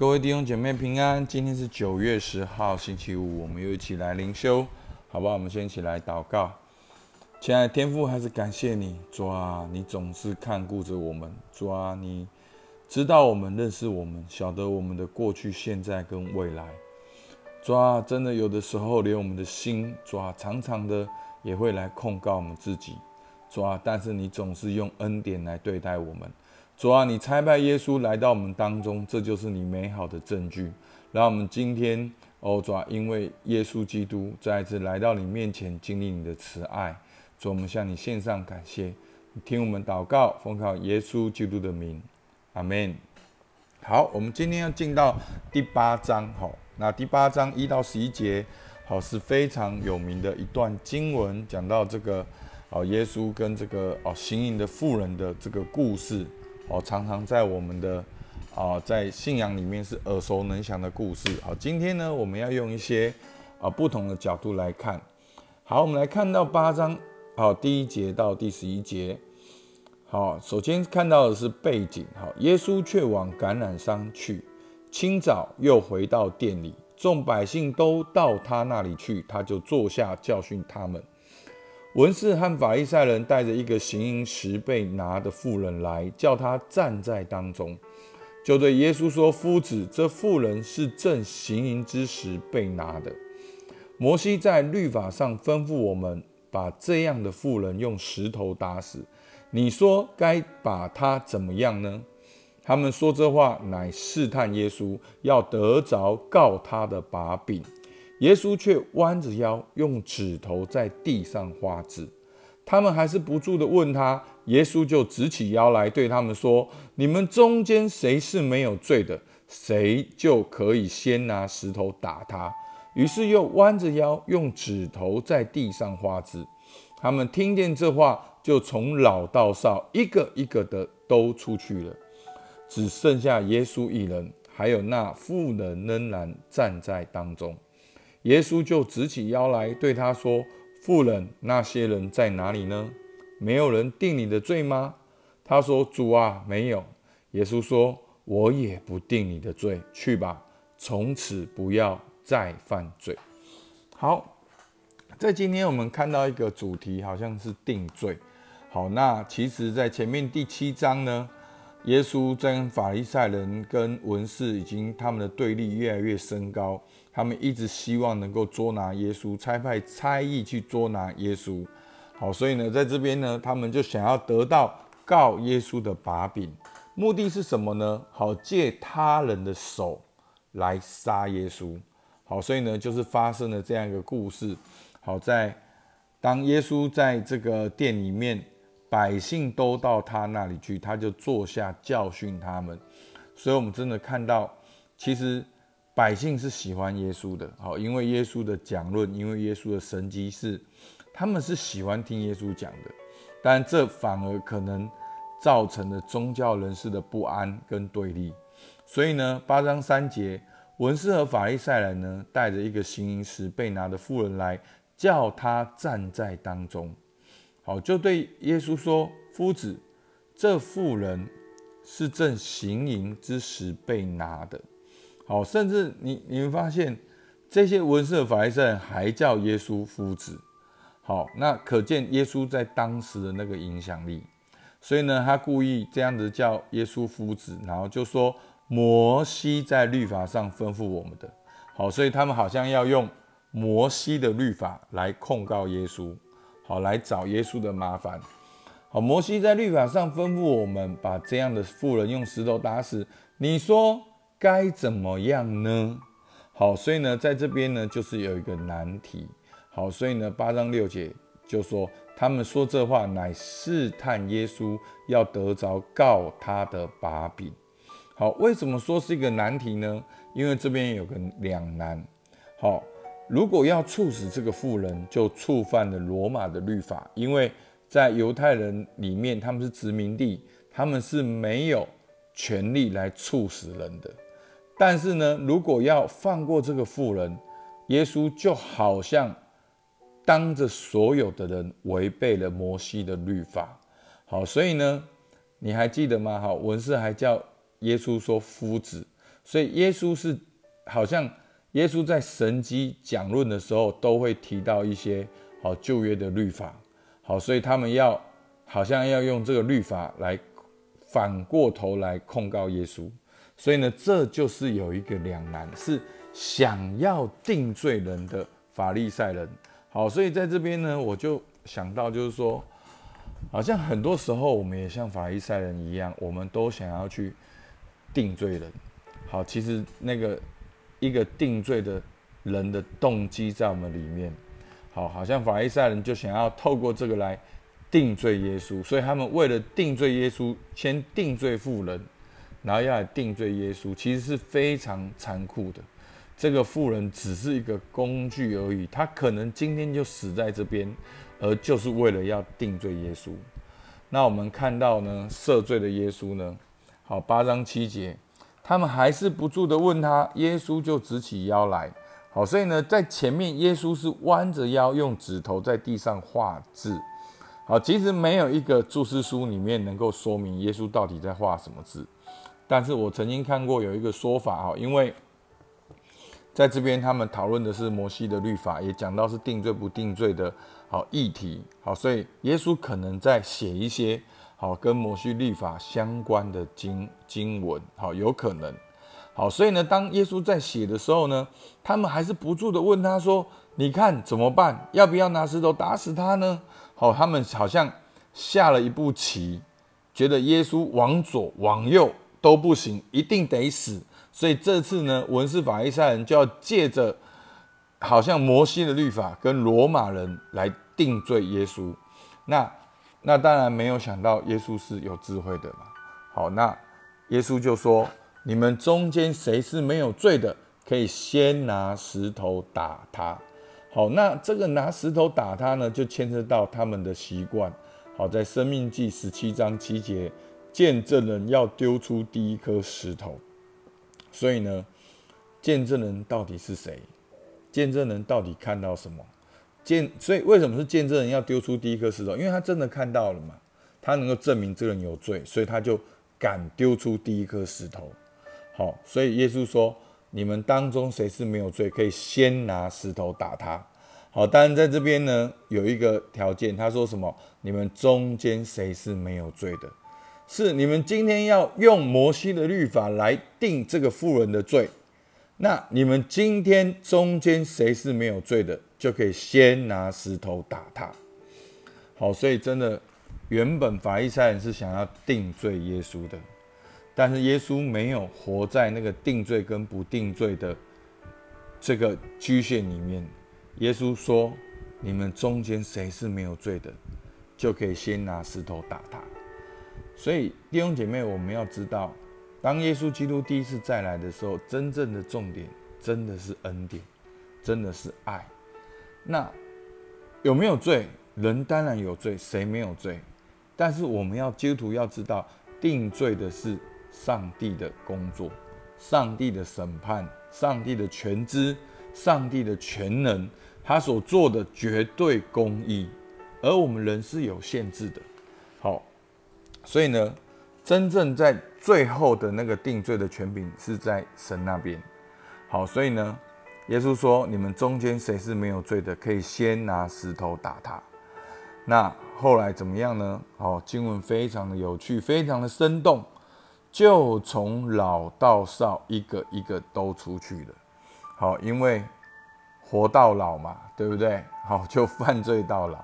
各位弟兄姐妹平安，今天是九月十号星期五，我们又一起来灵修，好不好？我们先一起来祷告。亲爱的天父，还是感谢你，主啊，你总是看顾着我们，主啊，你知道我们，认识我们，晓得我们的过去、现在跟未来。主啊，真的有的时候连我们的心，主啊，常常的也会来控告我们自己，主啊，但是你总是用恩典来对待我们。主啊，你差派耶稣来到我们当中，这就是你美好的证据。让我们今天，哦，主啊，因为耶稣基督再一次来到你面前，经历你的慈爱，主，我们向你献上感谢。听我们祷告，奉靠耶稣基督的名，阿门。好，我们今天要进到第八章，好，那第八章一到十一节，好是非常有名的一段经文，讲到这个，哦，耶稣跟这个哦行淫的妇人的这个故事。哦，常常在我们的啊，在信仰里面是耳熟能详的故事。好，今天呢，我们要用一些啊不同的角度来看。好，我们来看到八章，好，第一节到第十一节。好，首先看到的是背景。好，耶稣却往橄榄山去，清早又回到店里，众百姓都到他那里去，他就坐下教训他们。文士和法利赛人带着一个行淫时被拿的妇人来，叫他站在当中，就对耶稣说：“夫子，这妇人是正行淫之时被拿的。摩西在律法上吩咐我们，把这样的妇人用石头打死。你说该把他怎么样呢？”他们说这话，乃试探耶稣，要得着告他的把柄。耶稣却弯着腰，用指头在地上画字。他们还是不住的问他，耶稣就直起腰来，对他们说：“你们中间谁是没有罪的，谁就可以先拿石头打他。”于是又弯着腰，用指头在地上画字。他们听见这话，就从老到少，一个一个的都出去了，只剩下耶稣一人，还有那妇人仍然站在当中。耶稣就直起腰来，对他说：“妇人，那些人在哪里呢？没有人定你的罪吗？”他说：“主啊，没有。”耶稣说：“我也不定你的罪，去吧，从此不要再犯罪。”好，在今天我们看到一个主题，好像是定罪。好，那其实，在前面第七章呢，耶稣跟法利赛人跟文士已经他们的对立越来越升高。他们一直希望能够捉拿耶稣，差派差役去捉拿耶稣。好，所以呢，在这边呢，他们就想要得到告耶稣的把柄，目的是什么呢？好，借他人的手来杀耶稣。好，所以呢，就是发生了这样一个故事。好在当耶稣在这个店里面，百姓都到他那里去，他就坐下教训他们。所以，我们真的看到，其实。百姓是喜欢耶稣的，好，因为耶稣的讲论，因为耶稣的神迹是，他们是喜欢听耶稣讲的，但这反而可能造成了宗教人士的不安跟对立。所以呢，八章三节，文士和法利赛人呢，带着一个行淫时被拿的妇人来，叫他站在当中，好，就对耶稣说：“夫子，这妇人是正行淫之时被拿的。”好，甚至你你会发现，这些文士法利赛还叫耶稣夫子。好，那可见耶稣在当时的那个影响力。所以呢，他故意这样子叫耶稣夫子，然后就说摩西在律法上吩咐我们的。好，所以他们好像要用摩西的律法来控告耶稣，好来找耶稣的麻烦。好，摩西在律法上吩咐我们把这样的妇人用石头打死。你说？该怎么样呢？好，所以呢，在这边呢，就是有一个难题。好，所以呢，八章六节就说，他们说这话乃试探耶稣，要得着告他的把柄。好，为什么说是一个难题呢？因为这边有个两难。好，如果要处死这个妇人，就触犯了罗马的律法，因为在犹太人里面，他们是殖民地，他们是没有权利来处死人的。但是呢，如果要放过这个妇人，耶稣就好像当着所有的人违背了摩西的律法。好，所以呢，你还记得吗？好，文士还叫耶稣说夫子，所以耶稣是好像耶稣在神机讲论的时候，都会提到一些好旧约的律法。好，所以他们要好像要用这个律法来反过头来控告耶稣。所以呢，这就是有一个两难，是想要定罪人的法利赛人。好，所以在这边呢，我就想到，就是说，好像很多时候我们也像法利赛人一样，我们都想要去定罪人。好，其实那个一个定罪的人的动机在我们里面。好，好像法利赛人就想要透过这个来定罪耶稣，所以他们为了定罪耶稣，先定罪妇人。然后要来定罪耶稣，其实是非常残酷的。这个妇人只是一个工具而已，他可能今天就死在这边，而就是为了要定罪耶稣。那我们看到呢，赦罪的耶稣呢，好八章七节，他们还是不住的问他，耶稣就直起腰来。好，所以呢，在前面耶稣是弯着腰，用指头在地上画字。好，其实没有一个注释书里面能够说明耶稣到底在画什么字。但是我曾经看过有一个说法哈，因为在这边他们讨论的是摩西的律法，也讲到是定罪不定罪的好议题，好，所以耶稣可能在写一些好跟摩西律法相关的经经文，好，有可能，好，所以呢，当耶稣在写的时候呢，他们还是不住的问他说：“你看怎么办？要不要拿石头打死他呢？”好，他们好像下了一步棋，觉得耶稣往左往右。都不行，一定得死。所以这次呢，文士法利赛人就要借着好像摩西的律法跟罗马人来定罪耶稣。那那当然没有想到耶稣是有智慧的嘛。好，那耶稣就说：你们中间谁是没有罪的，可以先拿石头打他。好，那这个拿石头打他呢，就牵涉到他们的习惯。好，在生命记十七章七节。见证人要丢出第一颗石头，所以呢，见证人到底是谁？见证人到底看到什么？见，所以为什么是见证人要丢出第一颗石头？因为他真的看到了嘛，他能够证明这个人有罪，所以他就敢丢出第一颗石头。好，所以耶稣说：你们当中谁是没有罪，可以先拿石头打他。好，当然在这边呢有一个条件，他说什么？你们中间谁是没有罪的？是你们今天要用摩西的律法来定这个妇人的罪，那你们今天中间谁是没有罪的，就可以先拿石头打他。好，所以真的，原本法利赛人是想要定罪耶稣的，但是耶稣没有活在那个定罪跟不定罪的这个局限里面。耶稣说：“你们中间谁是没有罪的，就可以先拿石头打他。”所以弟兄姐妹，我们要知道，当耶稣基督第一次再来的时候，真正的重点真的是恩典，真的是爱。那有没有罪？人当然有罪，谁没有罪？但是我们要基督徒要知道，定罪的是上帝的工作，上帝的审判，上帝的全知，上帝的全能，他所做的绝对公义，而我们人是有限制的。所以呢，真正在最后的那个定罪的权柄是在神那边。好，所以呢，耶稣说：“你们中间谁是没有罪的，可以先拿石头打他。”那后来怎么样呢？好，经文非常的有趣，非常的生动，就从老到少一个一个都出去了。好，因为活到老嘛，对不对？好，就犯罪到老。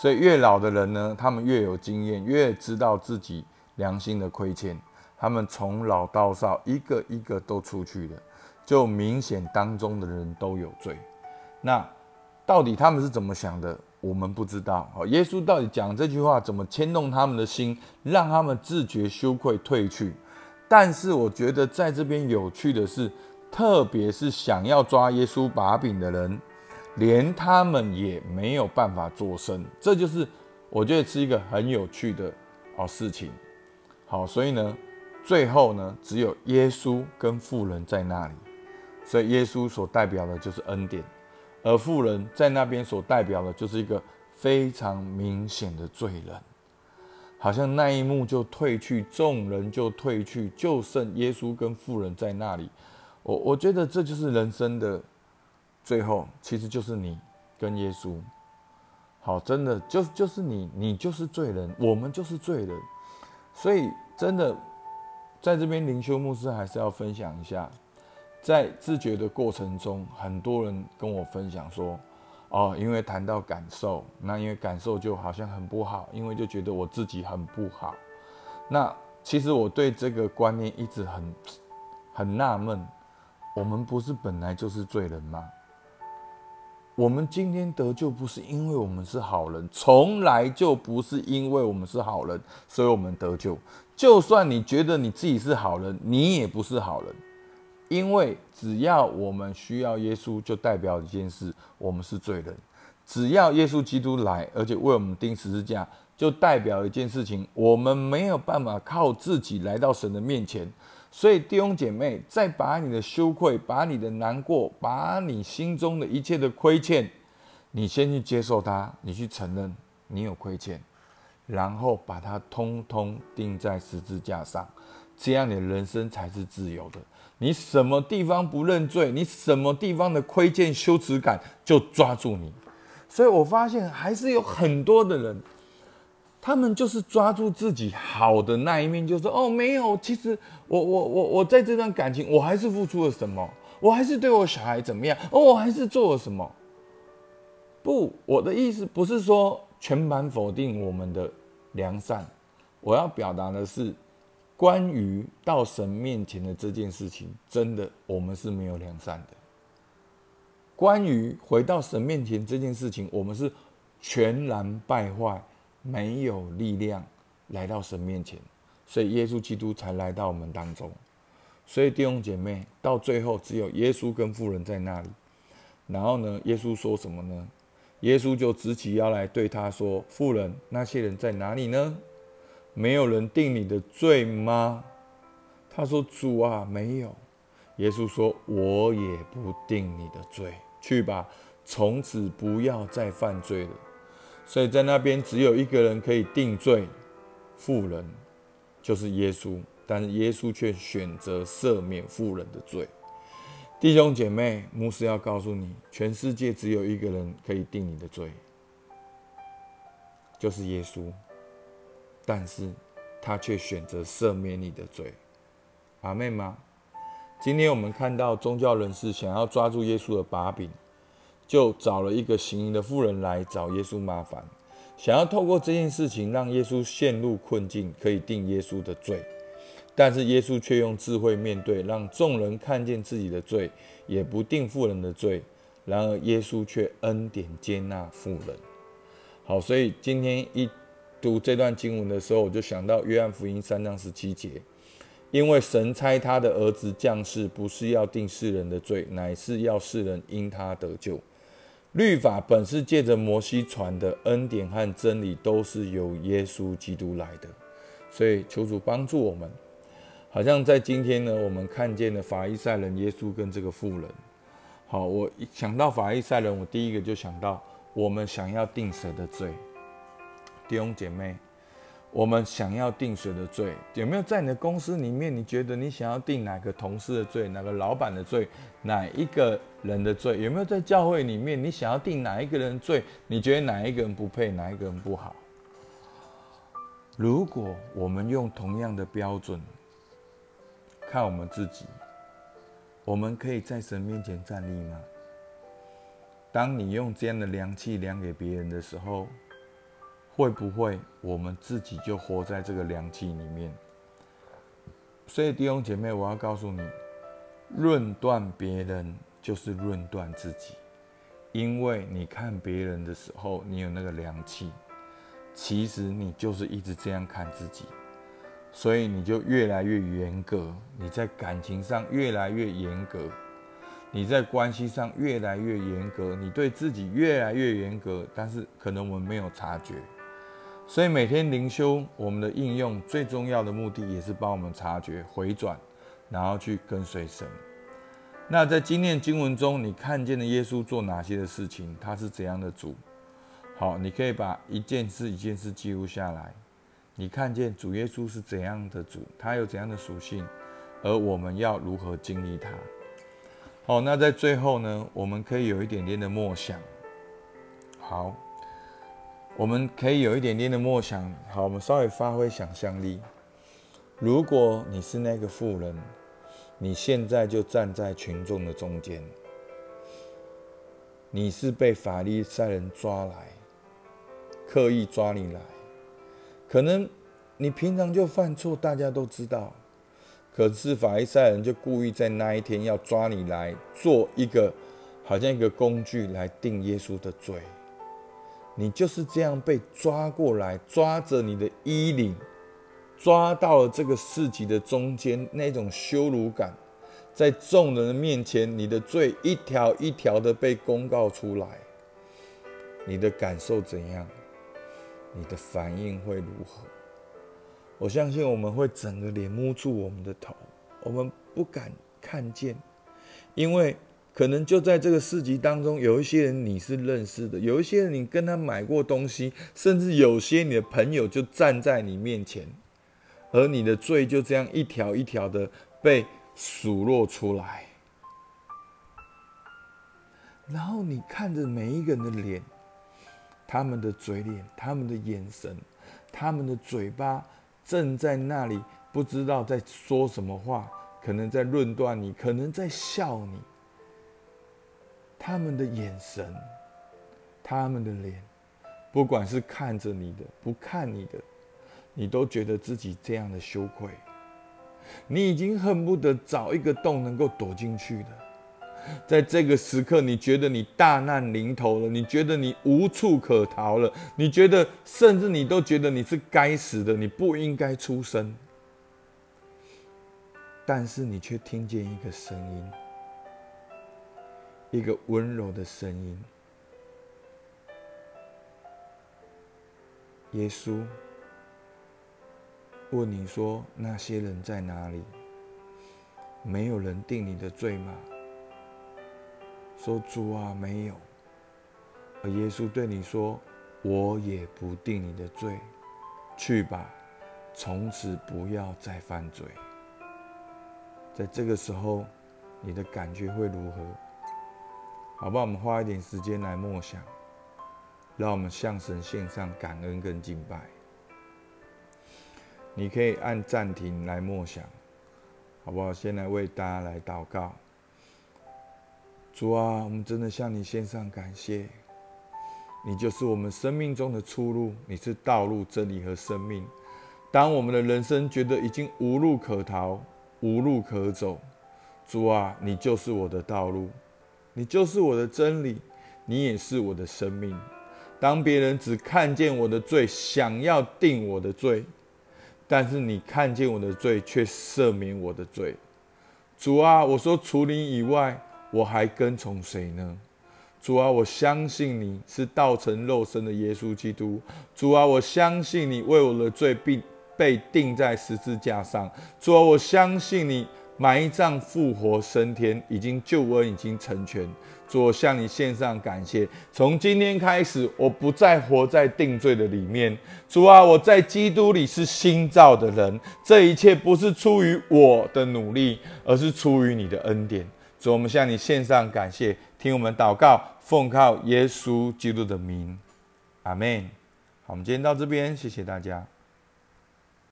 所以越老的人呢，他们越有经验，越知道自己良心的亏欠。他们从老到少，一个一个都出去了，就明显当中的人都有罪。那到底他们是怎么想的？我们不知道。好，耶稣到底讲这句话怎么牵动他们的心，让他们自觉羞愧退去？但是我觉得在这边有趣的是，特别是想要抓耶稣把柄的人。连他们也没有办法做声，这就是我觉得是一个很有趣的哦事情。好，所以呢，最后呢，只有耶稣跟富人在那里，所以耶稣所代表的就是恩典，而富人在那边所代表的就是一个非常明显的罪人。好像那一幕就退去，众人就退去，就剩耶稣跟富人在那里。我我觉得这就是人生的最后，其实就是你跟耶稣。好，真的就就是你，你就是罪人，我们就是罪人。所以真的在这边灵修牧师还是要分享一下，在自觉的过程中，很多人跟我分享说。哦，因为谈到感受，那因为感受就好像很不好，因为就觉得我自己很不好。那其实我对这个观念一直很很纳闷。我们不是本来就是罪人吗？我们今天得救不是因为我们是好人，从来就不是因为我们是好人，所以我们得救。就算你觉得你自己是好人，你也不是好人。因为只要我们需要耶稣，就代表一件事：我们是罪人。只要耶稣基督来，而且为我们钉十字架，就代表一件事情：我们没有办法靠自己来到神的面前。所以弟兄姐妹，再把你的羞愧、把你的难过、把你心中的一切的亏欠，你先去接受它，你去承认你有亏欠，然后把它通通钉在十字架上，这样你的人生才是自由的。你什么地方不认罪？你什么地方的亏欠、羞耻感就抓住你。所以我发现还是有很多的人，他们就是抓住自己好的那一面，就说：“哦，没有，其实我我我我在这段感情，我还是付出了什么，我还是对我小孩怎么样，哦，我还是做了什么。”不，我的意思不是说全盘否定我们的良善，我要表达的是。关于到神面前的这件事情，真的我们是没有良善的。关于回到神面前这件事情，我们是全然败坏，没有力量来到神面前，所以耶稣基督才来到我们当中。所以弟兄姐妹，到最后只有耶稣跟妇人在那里。然后呢，耶稣说什么呢？耶稣就直起腰来对他说：“妇人，那些人在哪里呢？”没有人定你的罪吗？他说：“主啊，没有。”耶稣说：“我也不定你的罪，去吧，从此不要再犯罪了。”所以在那边只有一个人可以定罪，富人，就是耶稣。但是耶稣却选择赦免富人的罪。弟兄姐妹，牧师要告诉你，全世界只有一个人可以定你的罪，就是耶稣。但是，他却选择赦免你的罪，阿妹吗？今天我们看到宗教人士想要抓住耶稣的把柄，就找了一个行淫的妇人来找耶稣麻烦，想要透过这件事情让耶稣陷入困境，可以定耶稣的罪。但是耶稣却用智慧面对，让众人看见自己的罪，也不定妇人的罪。然而耶稣却恩典接纳妇人。好，所以今天一。读这段经文的时候，我就想到约翰福音三章十七节，因为神差他的儿子降世，不是要定世人的罪，乃是要世人因他得救。律法本是借着摩西传的，恩典和真理都是由耶稣基督来的。所以求主帮助我们。好像在今天呢，我们看见了法利赛人耶稣跟这个妇人。好，我一想到法利赛人，我第一个就想到我们想要定谁的罪。弟兄姐妹，我们想要定谁的罪？有没有在你的公司里面？你觉得你想要定哪个同事的罪，哪个老板的罪，哪一个人的罪？有没有在教会里面，你想要定哪一个人罪？你觉得哪一个人不配，哪一个人不好？如果我们用同样的标准看我们自己，我们可以在神面前站立吗？当你用这样的量器量给别人的时候，会不会我们自己就活在这个凉气里面？所以弟兄姐妹，我要告诉你，论断别人就是论断自己，因为你看别人的时候，你有那个凉气，其实你就是一直这样看自己，所以你就越来越严格，你在感情上越来越严格，你在关系上越来越严格，你对自己越来越严格，但是可能我们没有察觉。所以每天灵修，我们的应用最重要的目的，也是帮我们察觉回转，然后去跟随神。那在今天经文中，你看见的耶稣做哪些的事情？他是怎样的主？好，你可以把一件事一件事记录下来。你看见主耶稣是怎样的主，他有怎样的属性，而我们要如何经历他？好，那在最后呢，我们可以有一点点的默想。好，我们可以有一点点的默想。好，我们稍微发挥想象力。如果你是那个富人，你现在就站在群众的中间，你是被法利赛人抓来，刻意抓你来。可能你平常就犯错，大家都知道。可是法利赛人就故意在那一天要抓你来做一个，好像一个工具来定耶稣的罪。你就是这样被抓过来，抓着你的衣领，抓到了这个市集的中间，那种羞辱感，在众人的面前，你的罪一条一条的被公告出来，你的感受怎样？你的反应会如何？我相信我们会整个脸摸住我们的头，我们不敢看见，因为可能就在这个市集当中，有一些人你是认识的，有一些人你跟他买过东西，甚至有些你的朋友就站在你面前，而你的罪就这样一条一条的被数落出来，然后你看着每一个人的脸，他们的嘴脸，他们的眼神，他们的嘴巴。正在那里，不知道在说什么话，可能在论断你，可能在笑你。他们的眼神，他们的脸，不管是看着你的，不看你的，你都觉得自己这样的羞愧，你已经恨不得找一个洞能够躲进去的。在这个时刻，你觉得你大难临头了，你觉得你无处可逃了，你觉得甚至你都觉得你是该死的，你不应该出生。但是你却听见一个声音，一个温柔的声音，耶稣问你说：“那些人在哪里？没有人定你的罪吗？”说主啊，没有。而耶稣对你说：“我也不定你的罪，去吧，从此不要再犯罪。”在这个时候，你的感觉会如何？好吧，我们花一点时间来默想，让我们向神献上感恩跟敬拜。你可以按暂停来默想，好不好？先来为大家来祷告。主啊，我们真的向你献上感谢。你就是我们生命中的出路，你是道路、真理和生命。当我们的人生觉得已经无路可逃、无路可走，主啊，你就是我的道路，你就是我的真理，你也是我的生命。当别人只看见我的罪，想要定我的罪，但是你看见我的罪，却赦免我的罪。主啊，我说除你以外。我还跟从谁呢？主啊，我相信你是道成肉身的耶稣基督。主啊，我相信你为我的罪并被钉在十字架上。主啊，我相信你埋葬复活升天，已经救恩已经成全。主，我向你献上感谢。从今天开始，我不再活在定罪的里面。主啊，我在基督里是新造的人。这一切不是出于我的努力，而是出于你的恩典。主，我们向你献上感谢，听我们祷告，奉靠耶稣基督的名，阿门。好，我们今天到这边，谢谢大家。